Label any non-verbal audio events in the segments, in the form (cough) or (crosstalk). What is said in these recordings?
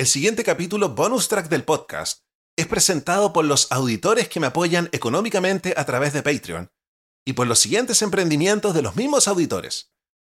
El siguiente capítulo bonus track del podcast es presentado por los auditores que me apoyan económicamente a través de Patreon y por los siguientes emprendimientos de los mismos auditores.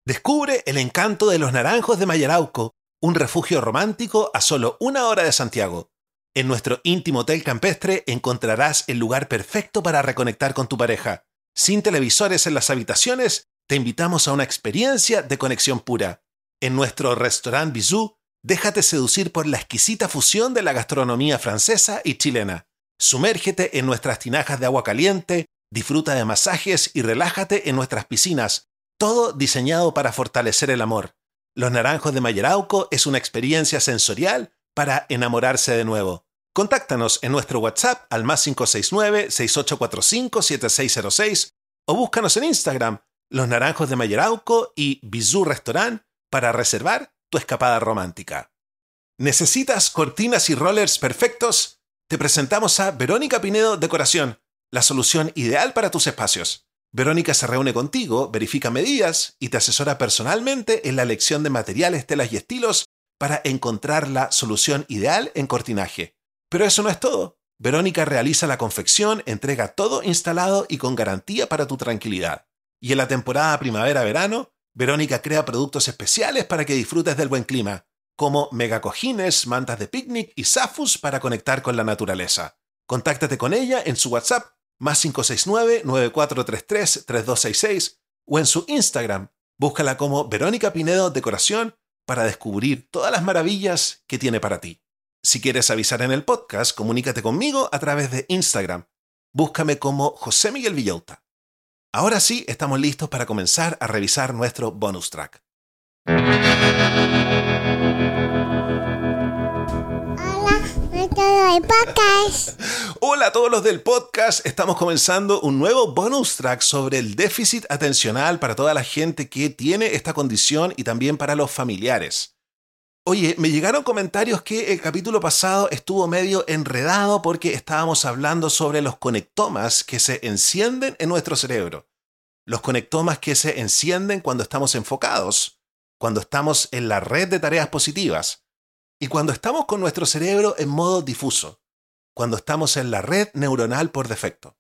Descubre el encanto de los naranjos de Mayarauco, un refugio romántico a solo una hora de Santiago. En nuestro íntimo hotel campestre encontrarás el lugar perfecto para reconectar con tu pareja. Sin televisores en las habitaciones, te invitamos a una experiencia de conexión pura. En nuestro restaurant Bisou, déjate seducir por la exquisita fusión de la gastronomía francesa y chilena. Sumérgete en nuestras tinajas de agua caliente, disfruta de masajes y relájate en nuestras piscinas, todo diseñado para fortalecer el amor. Los Naranjos de Mayerauco es una experiencia sensorial para enamorarse de nuevo. Contáctanos en nuestro WhatsApp al más 569-6845-7606 o búscanos en Instagram, Los Naranjos de Mayerauco y Bizú Restaurant para reservar tu escapada romántica. ¿Necesitas cortinas y rollers perfectos? Te presentamos a Verónica Pinedo Decoración, la solución ideal para tus espacios. Verónica se reúne contigo, verifica medidas y te asesora personalmente en la elección de materiales, telas y estilos para encontrar la solución ideal en cortinaje. Pero eso no es todo. Verónica realiza la confección, entrega todo instalado y con garantía para tu tranquilidad. Y en la temporada primavera-verano, Verónica crea productos especiales para que disfrutes del buen clima, como megacojines, mantas de picnic y zafus para conectar con la naturaleza. Contáctate con ella en su WhatsApp más 569-9433-3266 o en su Instagram. Búscala como Verónica Pinedo Decoración para descubrir todas las maravillas que tiene para ti. Si quieres avisar en el podcast, comunícate conmigo a través de Instagram. Búscame como José Miguel Villauta. Ahora sí, estamos listos para comenzar a revisar nuestro bonus track. (laughs) Hola a todos los del podcast, estamos comenzando un nuevo bonus track sobre el déficit atencional para toda la gente que tiene esta condición y también para los familiares. Oye, me llegaron comentarios que el capítulo pasado estuvo medio enredado porque estábamos hablando sobre los conectomas que se encienden en nuestro cerebro. Los conectomas que se encienden cuando estamos enfocados, cuando estamos en la red de tareas positivas y cuando estamos con nuestro cerebro en modo difuso, cuando estamos en la red neuronal por defecto.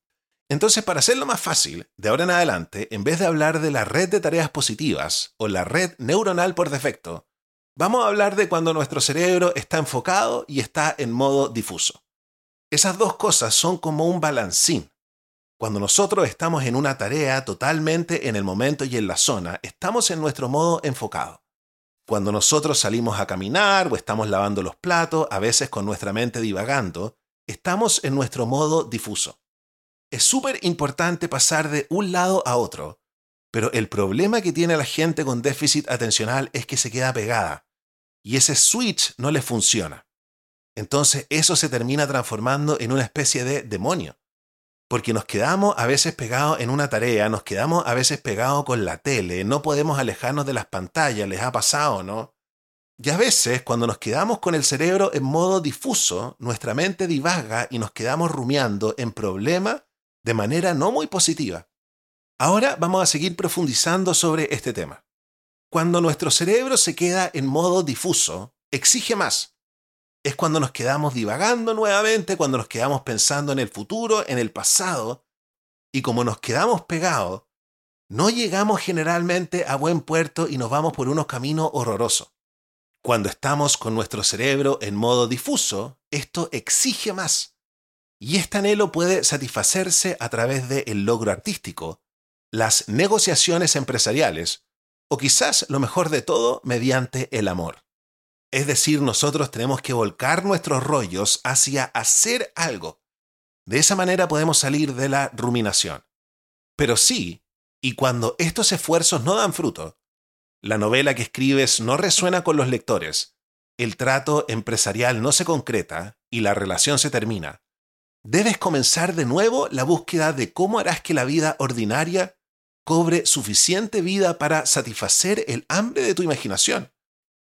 Entonces, para hacerlo más fácil, de ahora en adelante, en vez de hablar de la red de tareas positivas o la red neuronal por defecto, Vamos a hablar de cuando nuestro cerebro está enfocado y está en modo difuso. Esas dos cosas son como un balancín. Cuando nosotros estamos en una tarea totalmente en el momento y en la zona, estamos en nuestro modo enfocado. Cuando nosotros salimos a caminar o estamos lavando los platos, a veces con nuestra mente divagando, estamos en nuestro modo difuso. Es súper importante pasar de un lado a otro, pero el problema que tiene la gente con déficit atencional es que se queda pegada y ese switch no le funciona. Entonces eso se termina transformando en una especie de demonio. Porque nos quedamos a veces pegados en una tarea, nos quedamos a veces pegados con la tele, no podemos alejarnos de las pantallas, les ha pasado, ¿no? Y a veces, cuando nos quedamos con el cerebro en modo difuso, nuestra mente divaga y nos quedamos rumiando en problemas de manera no muy positiva. Ahora vamos a seguir profundizando sobre este tema. Cuando nuestro cerebro se queda en modo difuso, exige más. Es cuando nos quedamos divagando nuevamente, cuando nos quedamos pensando en el futuro, en el pasado, y como nos quedamos pegados, no llegamos generalmente a buen puerto y nos vamos por unos caminos horrorosos. Cuando estamos con nuestro cerebro en modo difuso, esto exige más. Y este anhelo puede satisfacerse a través del logro artístico, las negociaciones empresariales, o quizás lo mejor de todo, mediante el amor. Es decir, nosotros tenemos que volcar nuestros rollos hacia hacer algo. De esa manera podemos salir de la ruminación. Pero sí, y cuando estos esfuerzos no dan fruto, la novela que escribes no resuena con los lectores, el trato empresarial no se concreta y la relación se termina, debes comenzar de nuevo la búsqueda de cómo harás que la vida ordinaria cobre suficiente vida para satisfacer el hambre de tu imaginación.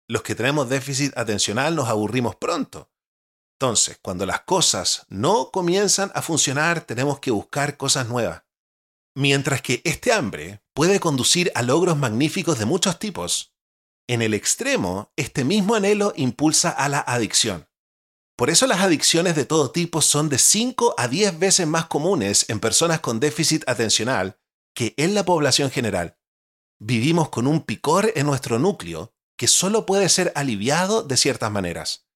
Los que tenemos déficit atencional nos aburrimos pronto. Entonces, cuando las cosas no comienzan a funcionar, tenemos que buscar cosas nuevas. Mientras que este hambre puede conducir a logros magníficos de muchos tipos, En el extremo, este mismo anhelo impulsa a la adicción. Por eso las adicciones de todo tipo son de 5 a 10 veces más comunes en personas con déficit atencional que en la población general. Vivimos con un picor en nuestro núcleo que solo puede ser aliviado de ciertas maneras.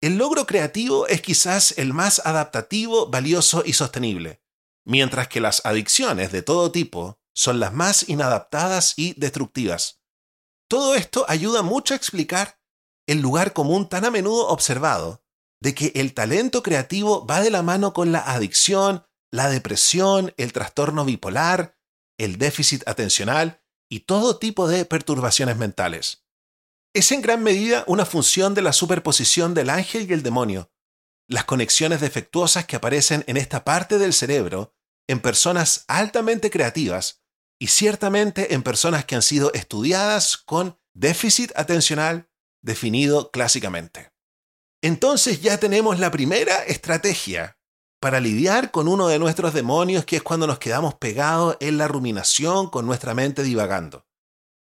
El logro creativo es quizás el más adaptativo, valioso y sostenible, mientras que las adicciones de todo tipo son las más inadaptadas y destructivas. Todo esto ayuda mucho a explicar el lugar común tan a menudo observado de que el talento creativo va de la mano con la adicción, la depresión, el trastorno bipolar, el déficit atencional y todo tipo de perturbaciones mentales. Es en gran medida una función de la superposición del ángel y el demonio, las conexiones defectuosas que aparecen en esta parte del cerebro en personas altamente creativas y ciertamente en personas que han sido estudiadas con déficit atencional definido clásicamente. Entonces ya tenemos la primera estrategia para lidiar con uno de nuestros demonios, que es cuando nos quedamos pegados en la ruminación con nuestra mente divagando.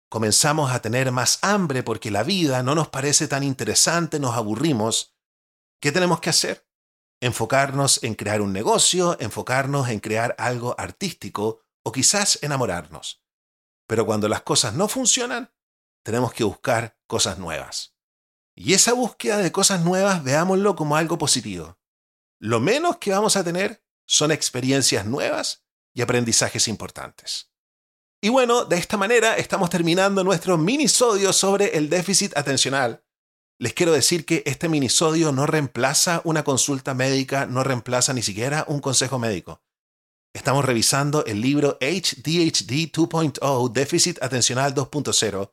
Comenzamos a tener más hambre porque la vida no nos parece tan interesante, nos aburrimos. ¿Qué tenemos que hacer? Enfocarnos en crear un negocio, enfocarnos en crear algo artístico o quizás enamorarnos. Pero cuando las cosas no funcionan, tenemos que buscar cosas nuevas. Y esa búsqueda de cosas nuevas veámoslo como algo positivo. Lo menos que vamos a tener son experiencias nuevas y aprendizajes importantes. Y bueno, de esta manera estamos terminando nuestro minisodio sobre el déficit atencional. Les quiero decir que este minisodio no reemplaza una consulta médica, no reemplaza ni siquiera un consejo médico. Estamos revisando el libro HDHD 2.0 Déficit Atencional 2.0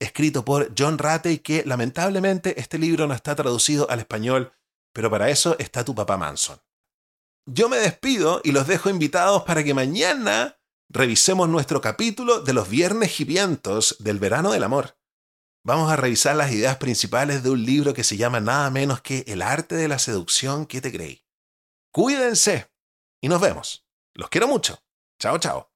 escrito por John Ratey, que lamentablemente este libro no está traducido al español, pero para eso está tu papá Manson. Yo me despido y los dejo invitados para que mañana revisemos nuestro capítulo de los viernes vientos del verano del amor. Vamos a revisar las ideas principales de un libro que se llama nada menos que El arte de la seducción que te creí. Cuídense y nos vemos. Los quiero mucho. Chao, chao.